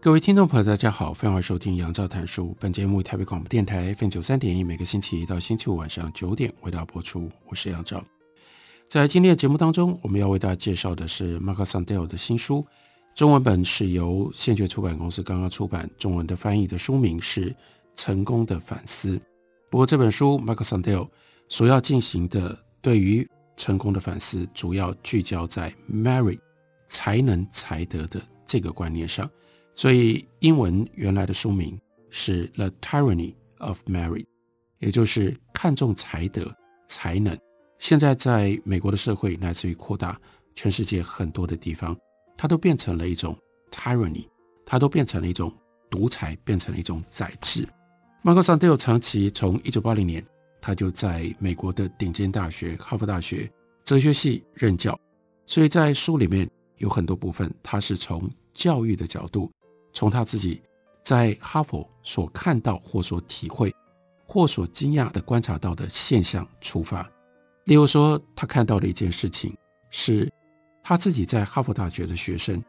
各位听众朋友，大家好，欢迎收听杨照谈书。本节目台北广播电台 FM 九三点一，每个星期一到星期五晚上九点为大家播出。我是杨照。在今天的节目当中，我们要为大家介绍的是 Marcus Sandel 的新书，中文本是由现觉出版公司刚刚出版，中文的翻译的书名是《成功的反思》。不过这本书 Marcus Sandel 所要进行的对于成功的反思，主要聚焦在 m a r r y 才能才德的这个观念上。所以，英文原来的书名是《The Tyranny of Merit》，也就是看重才德、才能。现在，在美国的社会，乃至于扩大全世界很多的地方，它都变成了一种 tyranny，它都变成了一种独裁，变成了一种宰制。Marcus Sandel 长期从一九八零年，他就在美国的顶尖大学哈佛大学哲学系任教，所以在书里面有很多部分，他是从教育的角度。从他自己在哈佛所看到或所体会或所惊讶的观察到的现象出发，例如说，他看到的一件事情是，他自己在哈佛大学的学生，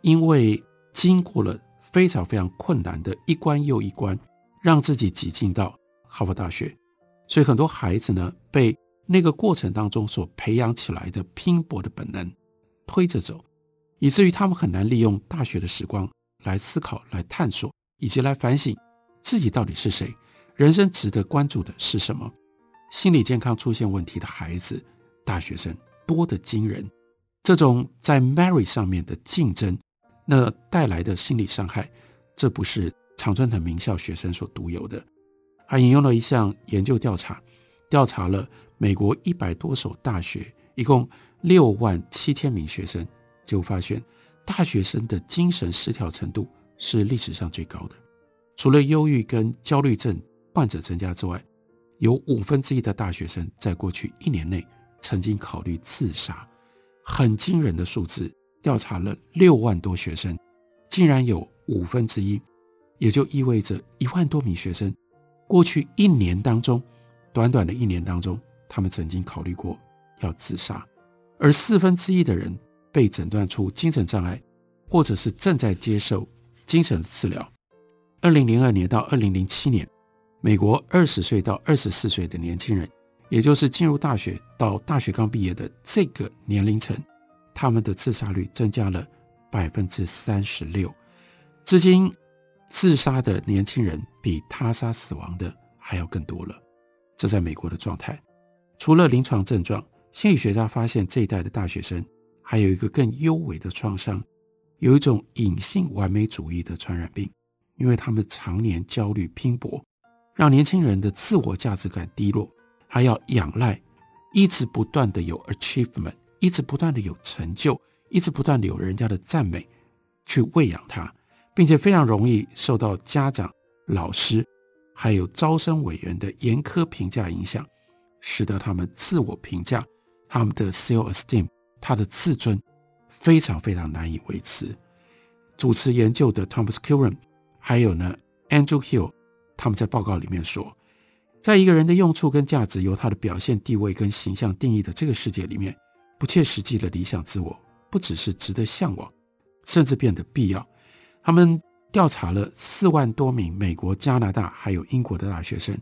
因为经过了非常非常困难的一关又一关，让自己挤进到哈佛大学，所以很多孩子呢，被那个过程当中所培养起来的拼搏的本能推着走，以至于他们很难利用大学的时光。来思考、来探索，以及来反省自己到底是谁，人生值得关注的是什么？心理健康出现问题的孩子、大学生多得惊人。这种在 Merit 上面的竞争，那带来的心理伤害，这不是常春藤名校学生所独有的。还引用了一项研究调查，调查了美国一百多所大学，一共六万七千名学生，就发现。大学生的精神失调程度是历史上最高的，除了忧郁跟焦虑症患者增加之外，有五分之一的大学生在过去一年内曾经考虑自杀，很惊人的数字。调查了六万多学生，竟然有五分之一，也就意味着一万多名学生，过去一年当中，短短的一年当中，他们曾经考虑过要自杀，而四分之一的人。被诊断出精神障碍，或者是正在接受精神治疗。二零零二年到二零零七年，美国二十岁到二十四岁的年轻人，也就是进入大学到大学刚毕业的这个年龄层，他们的自杀率增加了百分之三十六。至今，自杀的年轻人比他杀死亡的还要更多了。这在美国的状态，除了临床症状，心理学家发现这一代的大学生。还有一个更幽微的创伤，有一种隐性完美主义的传染病，因为他们常年焦虑拼搏，让年轻人的自我价值感低落，还要仰赖一直不断的有 achievement，一直不断的有成就，一直不断的有人家的赞美去喂养他，并且非常容易受到家长、老师还有招生委员的严苛评价影响，使得他们自我评价，他们的 self esteem。他的自尊非常非常难以维持。主持研究的 Thomas Killian 还有呢 Andrew Hill，他们在报告里面说，在一个人的用处跟价值由他的表现、地位跟形象定义的这个世界里面，不切实际的理想自我不只是值得向往，甚至变得必要。他们调查了四万多名美国、加拿大还有英国的大学生，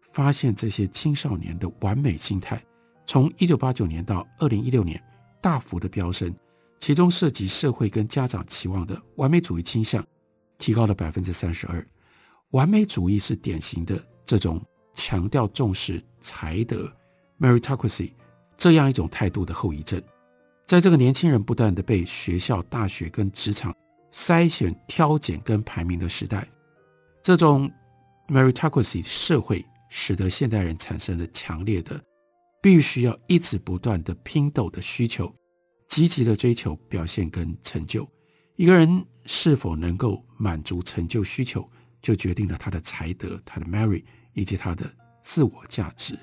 发现这些青少年的完美心态，从一九八九年到二零一六年。大幅的飙升，其中涉及社会跟家长期望的完美主义倾向，提高了百分之三十二。完美主义是典型的这种强调重视才德 （meritocracy） 这样一种态度的后遗症。在这个年轻人不断的被学校、大学跟职场筛选、挑拣跟排名的时代，这种 meritocracy 社会使得现代人产生了强烈的。必须要一直不断的拼斗的需求，积极的追求表现跟成就。一个人是否能够满足成就需求，就决定了他的才德、他的 merit 以及他的自我价值。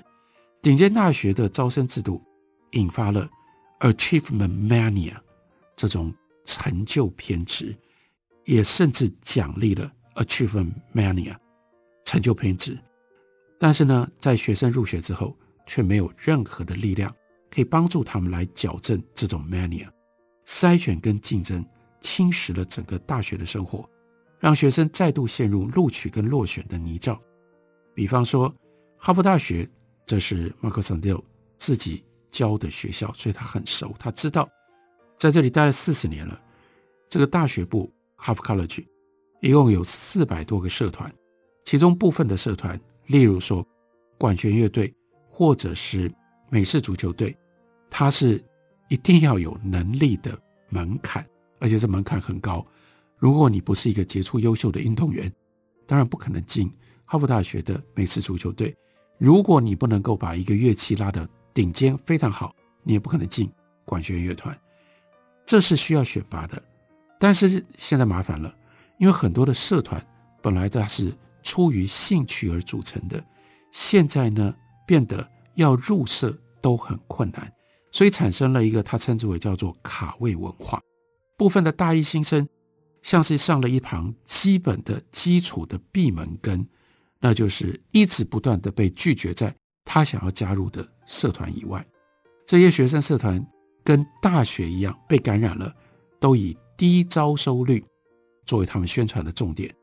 顶尖大学的招生制度引发了 achievement mania 这种成就偏执，也甚至奖励了 achievement mania 成就偏执。但是呢，在学生入学之后，却没有任何的力量可以帮助他们来矫正这种 mania。筛选跟竞争侵蚀了整个大学的生活，让学生再度陷入录取跟落选的泥沼。比方说，哈佛大学，这是 Marcus Sandel 自己教的学校，所以他很熟，他知道在这里待了四十年了。这个大学部 Harvard College 一共有四百多个社团，其中部分的社团，例如说管弦乐队。或者是美式足球队，它是一定要有能力的门槛，而且这门槛很高。如果你不是一个杰出优秀的运动员，当然不可能进哈佛大学的美式足球队。如果你不能够把一个乐器拉得顶尖非常好，你也不可能进管弦乐团。这是需要选拔的。但是现在麻烦了，因为很多的社团本来它是出于兴趣而组成的，现在呢，变得要入社都很困难，所以产生了一个他称之为叫做卡位文化。部分的大一新生像是上了一堂基本的基础的闭门羹，那就是一直不断的被拒绝在他想要加入的社团以外。这些学生社团跟大学一样被感染了，都以低招收率作为他们宣传的重点。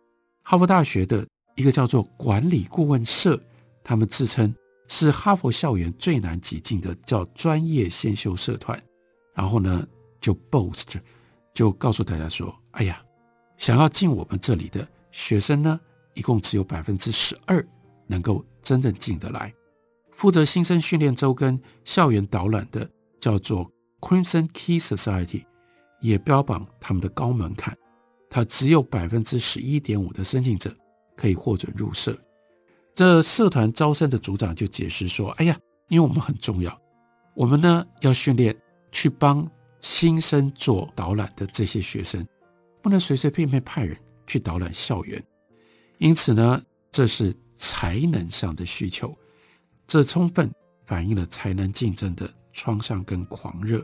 哈佛大学的一个叫做管理顾问社，他们自称。是哈佛校园最难挤进的，叫专业先修社团。然后呢，就 boast，就告诉大家说：“哎呀，想要进我们这里的学生呢，一共只有百分之十二能够真正进得来。”负责新生训练周跟校园导览的叫做 Crimson Key Society，也标榜他们的高门槛，它只有百分之十一点五的申请者可以获准入社。这社团招生的组长就解释说：“哎呀，因为我们很重要，我们呢要训练去帮新生做导览的这些学生，不能随随便便派人去导览校园。因此呢，这是才能上的需求，这充分反映了才能竞争的创伤跟狂热。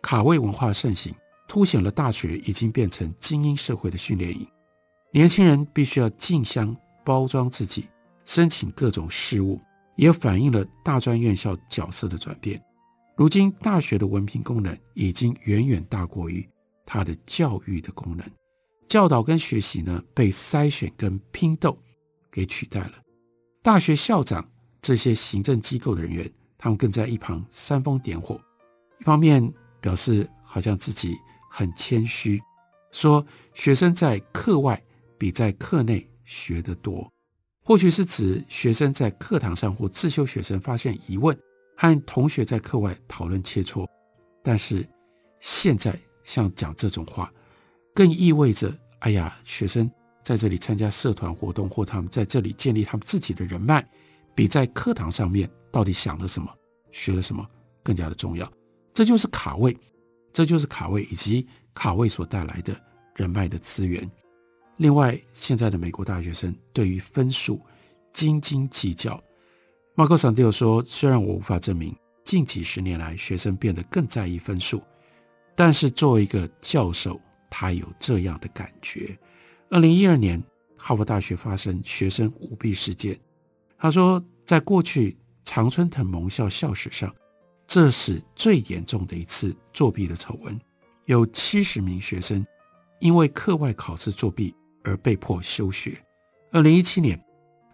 卡位文化盛行，凸显了大学已经变成精英社会的训练营，年轻人必须要竞相包装自己。”申请各种事务，也反映了大专院校角色的转变。如今，大学的文凭功能已经远远大过于它的教育的功能，教导跟学习呢，被筛选跟拼斗给取代了。大学校长这些行政机构的人员，他们更在一旁煽风点火，一方面表示好像自己很谦虚，说学生在课外比在课内学得多。或许是指学生在课堂上或自修学生发现疑问，和同学在课外讨论切磋。但是现在像讲这种话，更意味着，哎呀，学生在这里参加社团活动，或他们在这里建立他们自己的人脉，比在课堂上面到底想了什么、学了什么更加的重要。这就是卡位，这就是卡位以及卡位所带来的人脉的资源。另外，现在的美国大学生对于分数斤斤计较。Marcus Sandel 说：“虽然我无法证明近几十年来学生变得更在意分数，但是作为一个教授，他有这样的感觉。”二零一二年，哈佛大学发生学生舞弊事件。他说，在过去常春藤盟校校史上，这是最严重的一次作弊的丑闻，有七十名学生因为课外考试作弊。而被迫休学。二零一七年，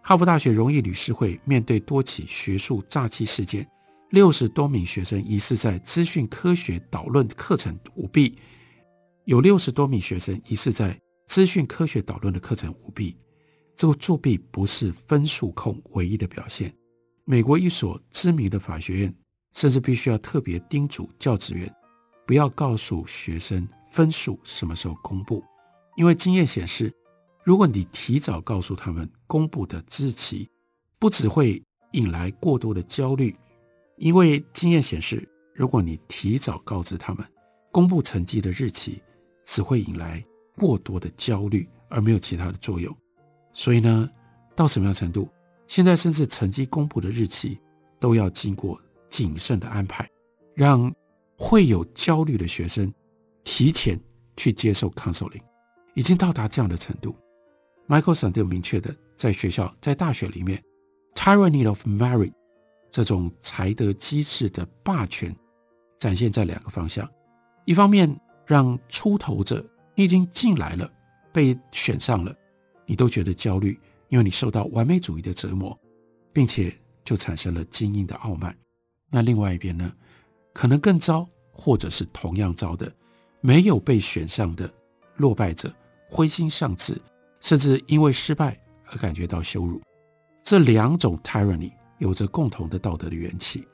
哈佛大学荣誉理事会面对多起学术诈欺事件，六十多名学生疑似在资讯科学导论课程舞弊，有六十多名学生疑似在资讯科学导论的课程舞弊。这个作弊不是分数控唯一的表现。美国一所知名的法学院甚至必须要特别叮嘱教职员，不要告诉学生分数什么时候公布，因为经验显示。如果你提早告诉他们公布的日期，不只会引来过多的焦虑，因为经验显示，如果你提早告知他们，公布成绩的日期只会引来过多的焦虑，而没有其他的作用。所以呢，到什么样程度？现在甚至成绩公布的日期都要经过谨慎的安排，让会有焦虑的学生提前去接受 counseling，已经到达这样的程度。Michael Sandel 明确的在学校、在大学里面，tyranny of merit 这种才德机制的霸权展现在两个方向：一方面让出头者你已经进来了，被选上了，你都觉得焦虑，因为你受到完美主义的折磨，并且就产生了精英的傲慢。那另外一边呢，可能更糟，或者是同样糟的，没有被选上的落败者，灰心丧志。甚至因为失败而感觉到羞辱，这两种 tyranny 有着共同的道德的缘起，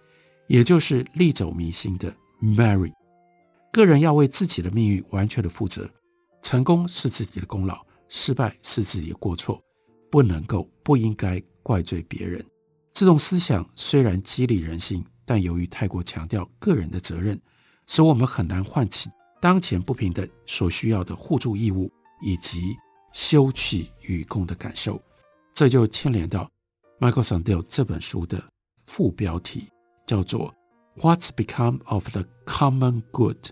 也就是历走迷心的 merit。个人要为自己的命运完全的负责，成功是自己的功劳，失败是自己的过错，不能够不应该怪罪别人。这种思想虽然激励人心，但由于太过强调个人的责任，使我们很难唤起当前不平等所需要的互助义务以及。休戚与共的感受，这就牵连到 Michael Sandel 这本书的副标题，叫做 “What's Become of the Common Good”。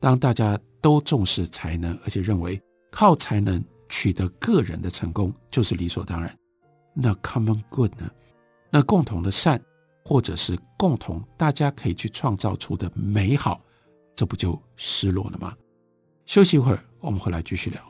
当大家都重视才能，而且认为靠才能取得个人的成功就是理所当然，那 Common Good 呢？那共同的善，或者是共同大家可以去创造出的美好，这不就失落了吗？休息一会儿，我们回来继续聊。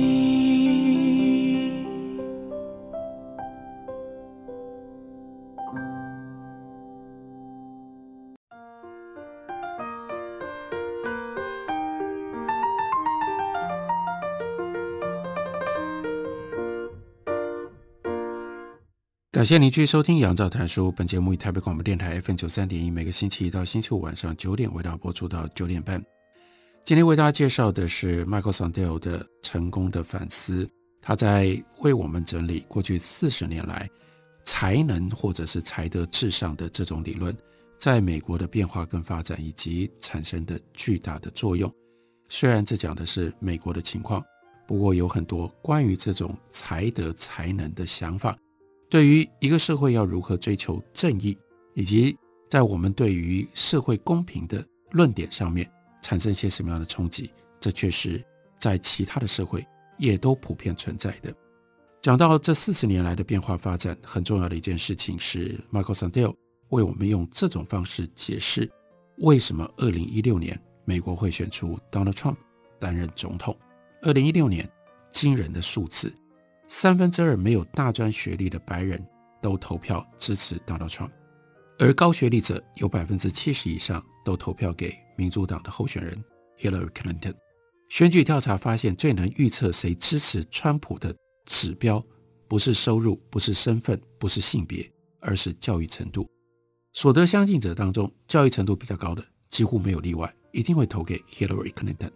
感谢您继续收听《杨照谈书》。本节目以台北广播电台 FM 九三点一，每个星期一到星期五晚上九点为大家播出到九点半。今天为大家介绍的是 Michael Sandel 的《成功的反思》，他在为我们整理过去四十年来才能或者是才德至上的这种理论，在美国的变化跟发展以及产生的巨大的作用。虽然这讲的是美国的情况，不过有很多关于这种才德才能的想法。对于一个社会要如何追求正义，以及在我们对于社会公平的论点上面产生一些什么样的冲击，这确实在其他的社会也都普遍存在的。讲到这四十年来的变化发展，很重要的一件事情是，Michael Sandel 为我们用这种方式解释为什么二零一六年美国会选出 Donald Trump 担任总统。二零一六年，惊人的数字。三分之二没有大专学历的白人都投票支持 Donald Trump，而高学历者有百分之七十以上都投票给民主党的候选人 Hillary Clinton。选举调查发现，最能预测谁支持川普的指标不是收入，不是身份，不是性别，而是教育程度。所得相近者当中，教育程度比较高的几乎没有例外，一定会投给 Hillary Clinton。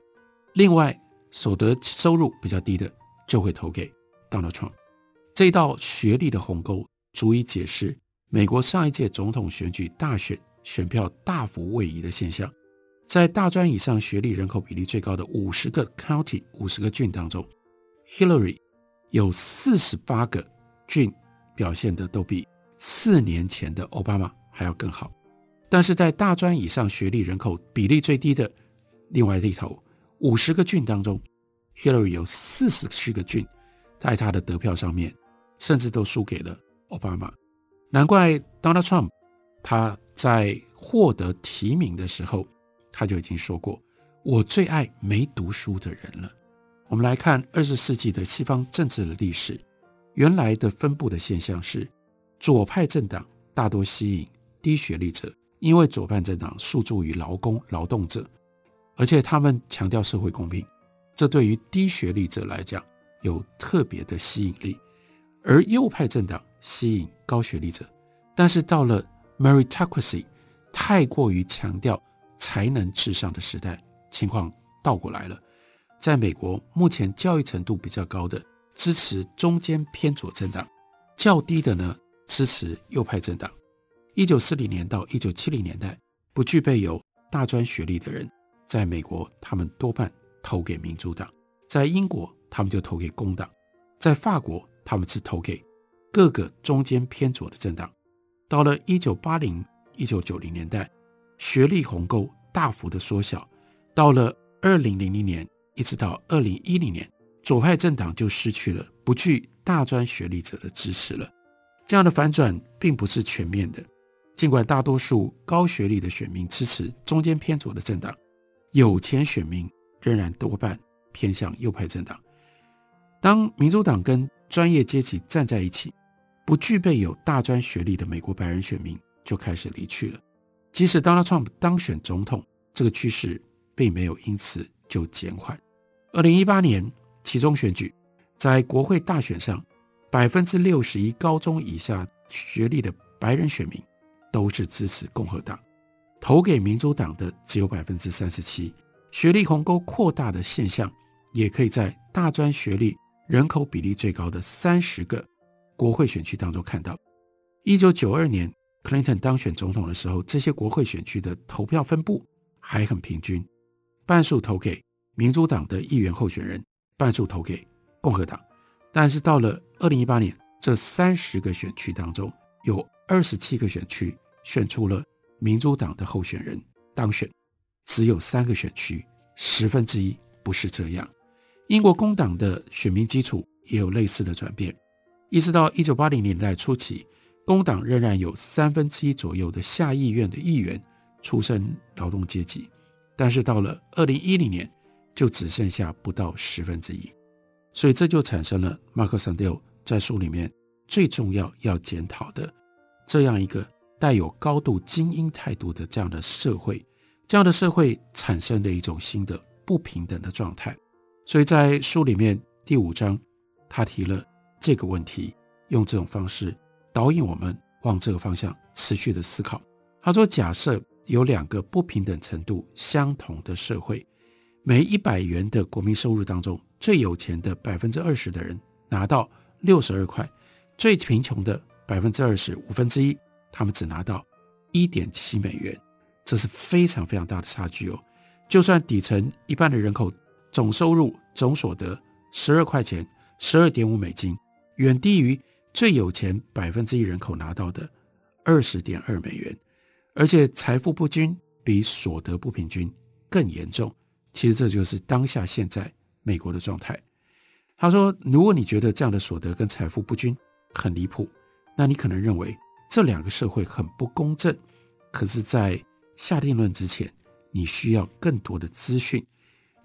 另外，所得收入比较低的就会投给。Donald Trump 这道学历的鸿沟，足以解释美国上一届总统选举大选选票大幅位移的现象。在大专以上学历人口比例最高的五十个 county、五十个郡当中，Hillary 有四十八个郡表现得都比四年前的奥巴马还要更好。但是在大专以上学历人口比例最低的另外一头五十个郡当中，Hillary 有四十七个郡。在他的得票上面，甚至都输给了奥巴马。难怪 Donald Trump 他在获得提名的时候，他就已经说过：“我最爱没读书的人了。”我们来看二十世纪的西方政治的历史，原来的分布的现象是，左派政党大多吸引低学历者，因为左派政党诉诸于劳工、劳动者，而且他们强调社会公平。这对于低学历者来讲有特别的吸引力，而右派政党吸引高学历者。但是到了 meritocracy 太过于强调才能至上的时代，情况倒过来了。在美国，目前教育程度比较高的支持中间偏左政党，较低的呢支持右派政党。一九四零年到一九七零年代，不具备有大专学历的人，在美国他们多半投给民主党；在英国，他们就投给工党；在法国，他们是投给各个中间偏左的政党。到了一九八零、一九九零年代，学历鸿沟大幅的缩小。到了二零零零年，一直到二零一零年，左派政党就失去了不具大专学历者的支持了。这样的反转并不是全面的，尽管大多数高学历的选民支持中间偏左的政党，有钱选民仍然多半偏向右派政党。当民主党跟专业阶级站在一起，不具备有大专学历的美国白人选民就开始离去了。即使 Donald Trump 当选总统，这个趋势并没有因此就减缓。二零一八年其中选举，在国会大选上，百分之六十一高中以下学历的白人选民都是支持共和党，投给民主党的只有百分之三十七。学历鸿沟扩大的现象，也可以在大专学历人口比例最高的三十个。国会选区当中看到，一九九二年 Clinton 当选总统的时候，这些国会选区的投票分布还很平均，半数投给民主党的议员候选人，半数投给共和党。但是到了二零一八年，这三十个选区当中，有二十七个选区选出了民主党的候选人当选，只有三个选区十分之一不是这样。英国工党的选民基础也有类似的转变。一直到一九八零年代初期，工党仍然有三分之一左右的下议院的议员出身劳动阶级，但是到了二零一零年，就只剩下不到十分之一，所以这就产生了 Mark Sandel 在书里面最重要要检讨的这样一个带有高度精英态度的这样的社会，这样的社会产生的一种新的不平等的状态。所以在书里面第五章，他提了。这个问题用这种方式导引我们往这个方向持续的思考。他说：“假设有两个不平等程度相同的社会，每一百元的国民收入当中，最有钱的百分之二十的人拿到六十二块，最贫穷的百分之二十五分之一，他们只拿到一点七美元，这是非常非常大的差距哦。就算底层一半的人口总收入总所得十二块钱，十二点五美金。”远低于最有钱百分之一人口拿到的二十点二美元，而且财富不均比所得不平均更严重。其实这就是当下现在美国的状态。他说：“如果你觉得这样的所得跟财富不均很离谱，那你可能认为这两个社会很不公正。可是，在下定论之前，你需要更多的资讯。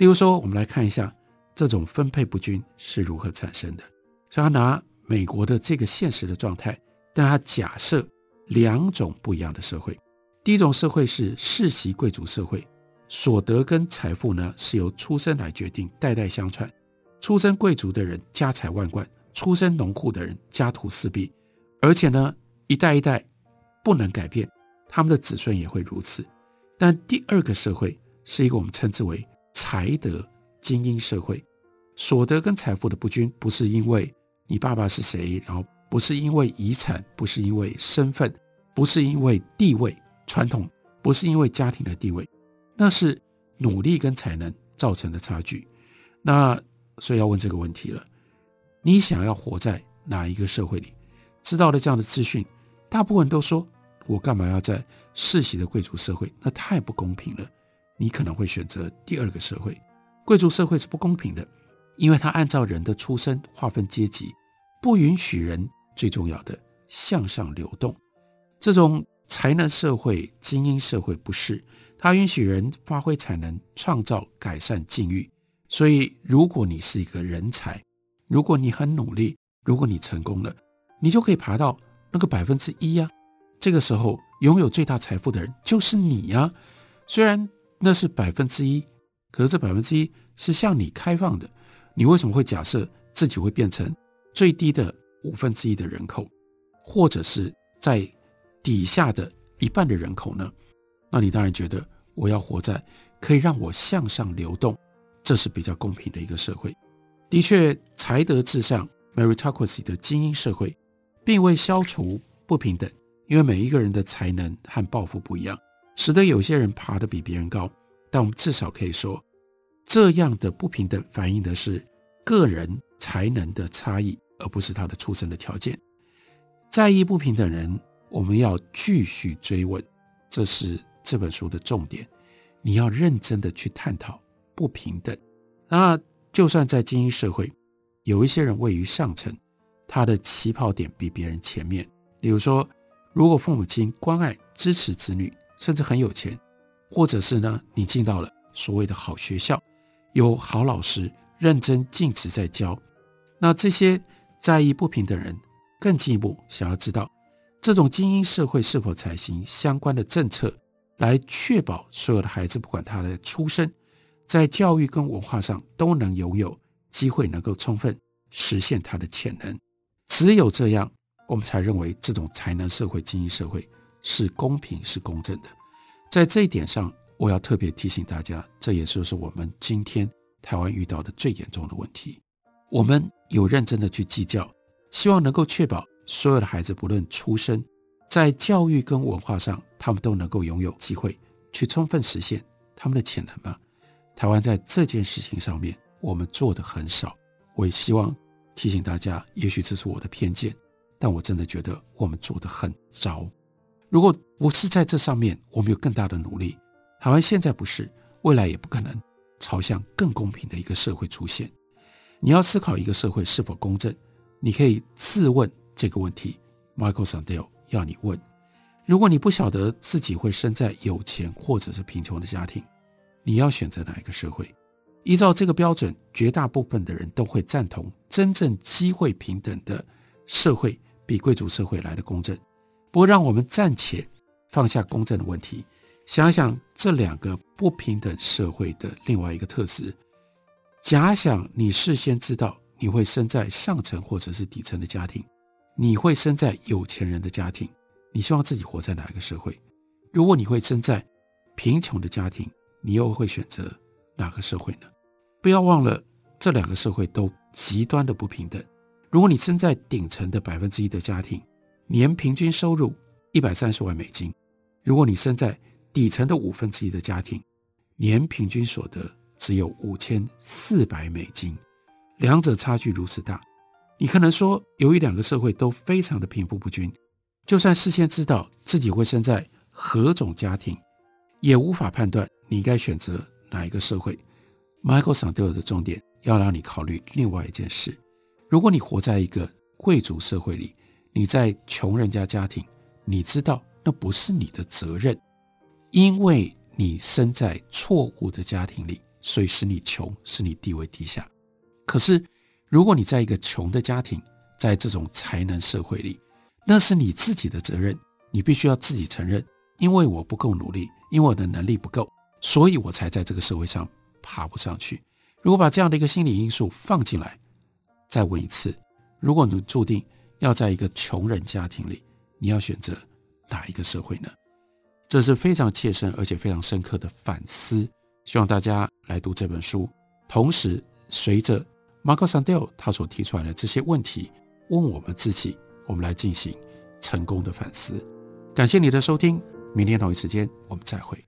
例如说，我们来看一下这种分配不均是如何产生的。”所以他拿美国的这个现实的状态，但他假设两种不一样的社会。第一种社会是世袭贵族社会，所得跟财富呢是由出生来决定，代代相传。出身贵族的人家财万贯，出身农户的人家徒四壁，而且呢一代一代不能改变，他们的子孙也会如此。但第二个社会是一个我们称之为才德精英社会，所得跟财富的不均不是因为。你爸爸是谁？然后不是因为遗产，不是因为身份，不是因为地位传统，不是因为家庭的地位，那是努力跟才能造成的差距。那所以要问这个问题了：你想要活在哪一个社会里？知道了这样的资讯，大部分都说：我干嘛要在世袭的贵族社会？那太不公平了。你可能会选择第二个社会，贵族社会是不公平的，因为它按照人的出身划分阶级。不允许人最重要的向上流动，这种才能社会、精英社会不是，它允许人发挥才能，创造改善境遇。所以，如果你是一个人才，如果你很努力，如果你成功了，你就可以爬到那个百分之一呀。这个时候，拥有最大财富的人就是你呀。虽然那是百分之一，可是这百分之一是向你开放的，你为什么会假设自己会变成最低的五分之一的人口，或者是在底下的一半的人口呢？那你当然觉得我要活在可以让我向上流动，这是比较公平的一个社会。的确，才德至上 （meritocracy） 的精英社会，并未消除不平等，因为每一个人的才能和抱负不一样，使得有些人爬得比别人高。但我们至少可以说，这样的不平等反映的是个人才能的差异，而不是他的出生的条件。在意不平等人，我们要继续追问，这是这本书的重点。你要认真的去探讨不平等。那就算在精英社会，有一些人位于上层，他的起跑点比别人前面。比如说，如果父母亲关爱支持子女，甚至很有钱，或者是呢，你进到了所谓的好学校，有好老师认真尽职在教，那这些在意不平等人，更进一步想要知道，这种精英社会是否采行相关的政策，来确保所有的孩子，不管他的出身，在教育跟文化上都能拥有机会，能够充分实现他的潜能。只有这样，我们才认为这种才能社会、精英社会是公平、是公正的。在这一点上，我要特别提醒大家，这也就是我们今天台湾遇到的最严重的问题。我们有认真的去计较，希望能够确保所有的孩子，不论出身，在教育跟文化上，他们都能够拥有机会去充分实现他们的潜能吗？台湾在这件事情上面，我们做的很少。我也希望提醒大家，也许这是我的偏见，但我真的觉得我们做的很糟。如果不是在这上面，我们有更大的努力，台湾现在不是，未来也不可能朝向更公平的一个社会出现。你要思考一个社会是否公正，你可以自问这个问题。Michael Sandel。要你问，如果你不晓得自己会生在有钱或者是贫穷的家庭，你要选择哪一个社会？依照这个标准，绝大部分的人都会赞同真正机会平等的社会比贵族社会来的公正。不过，让我们暂且放下公正的问题，想想这两个不平等社会的另外一个特质。假想你事先知道你会生在上层或者是底层的家庭。你会生在有钱人的家庭，你希望自己活在哪一个社会？如果你会生在贫穷的家庭，你又会选择哪个社会呢？不要忘了，这两个社会都极端的不平等。如果你生在顶层的百分之一的家庭，年平均收入一百三十万美金；如果你生在底层的五分之一的家庭，年平均所得只有五千四百美金，两者差距如此大。你可能说，由于两个社会都非常的贫富不均，就算事先知道自己会生在何种家庭，也无法判断你该选择哪一个社会。Michael Sandel 的重点要让你考虑另外一件事：如果你活在一个贵族社会里，你在穷人家家庭，你知道那不是你的责任，因为你生在错误的家庭里，所以使你穷，使你地位低下。可是，如果你在一个穷的家庭，在这种才能社会里，那是你自己的责任，你必须要自己承认，因为我不够努力，因为我的能力不够，所以我才在这个社会上爬不上去。如果把这样的一个心理因素放进来，再问一次，如果你注定要在一个穷人家庭里，你要选择哪一个社会呢？这是非常切身而且非常深刻的反思，希望大家来读这本书，同时随着。Michael Sandel 他所提出来的这些问题，问我们自己，我们来进行成功的反思。感谢你的收听，明天同一时间我们再会。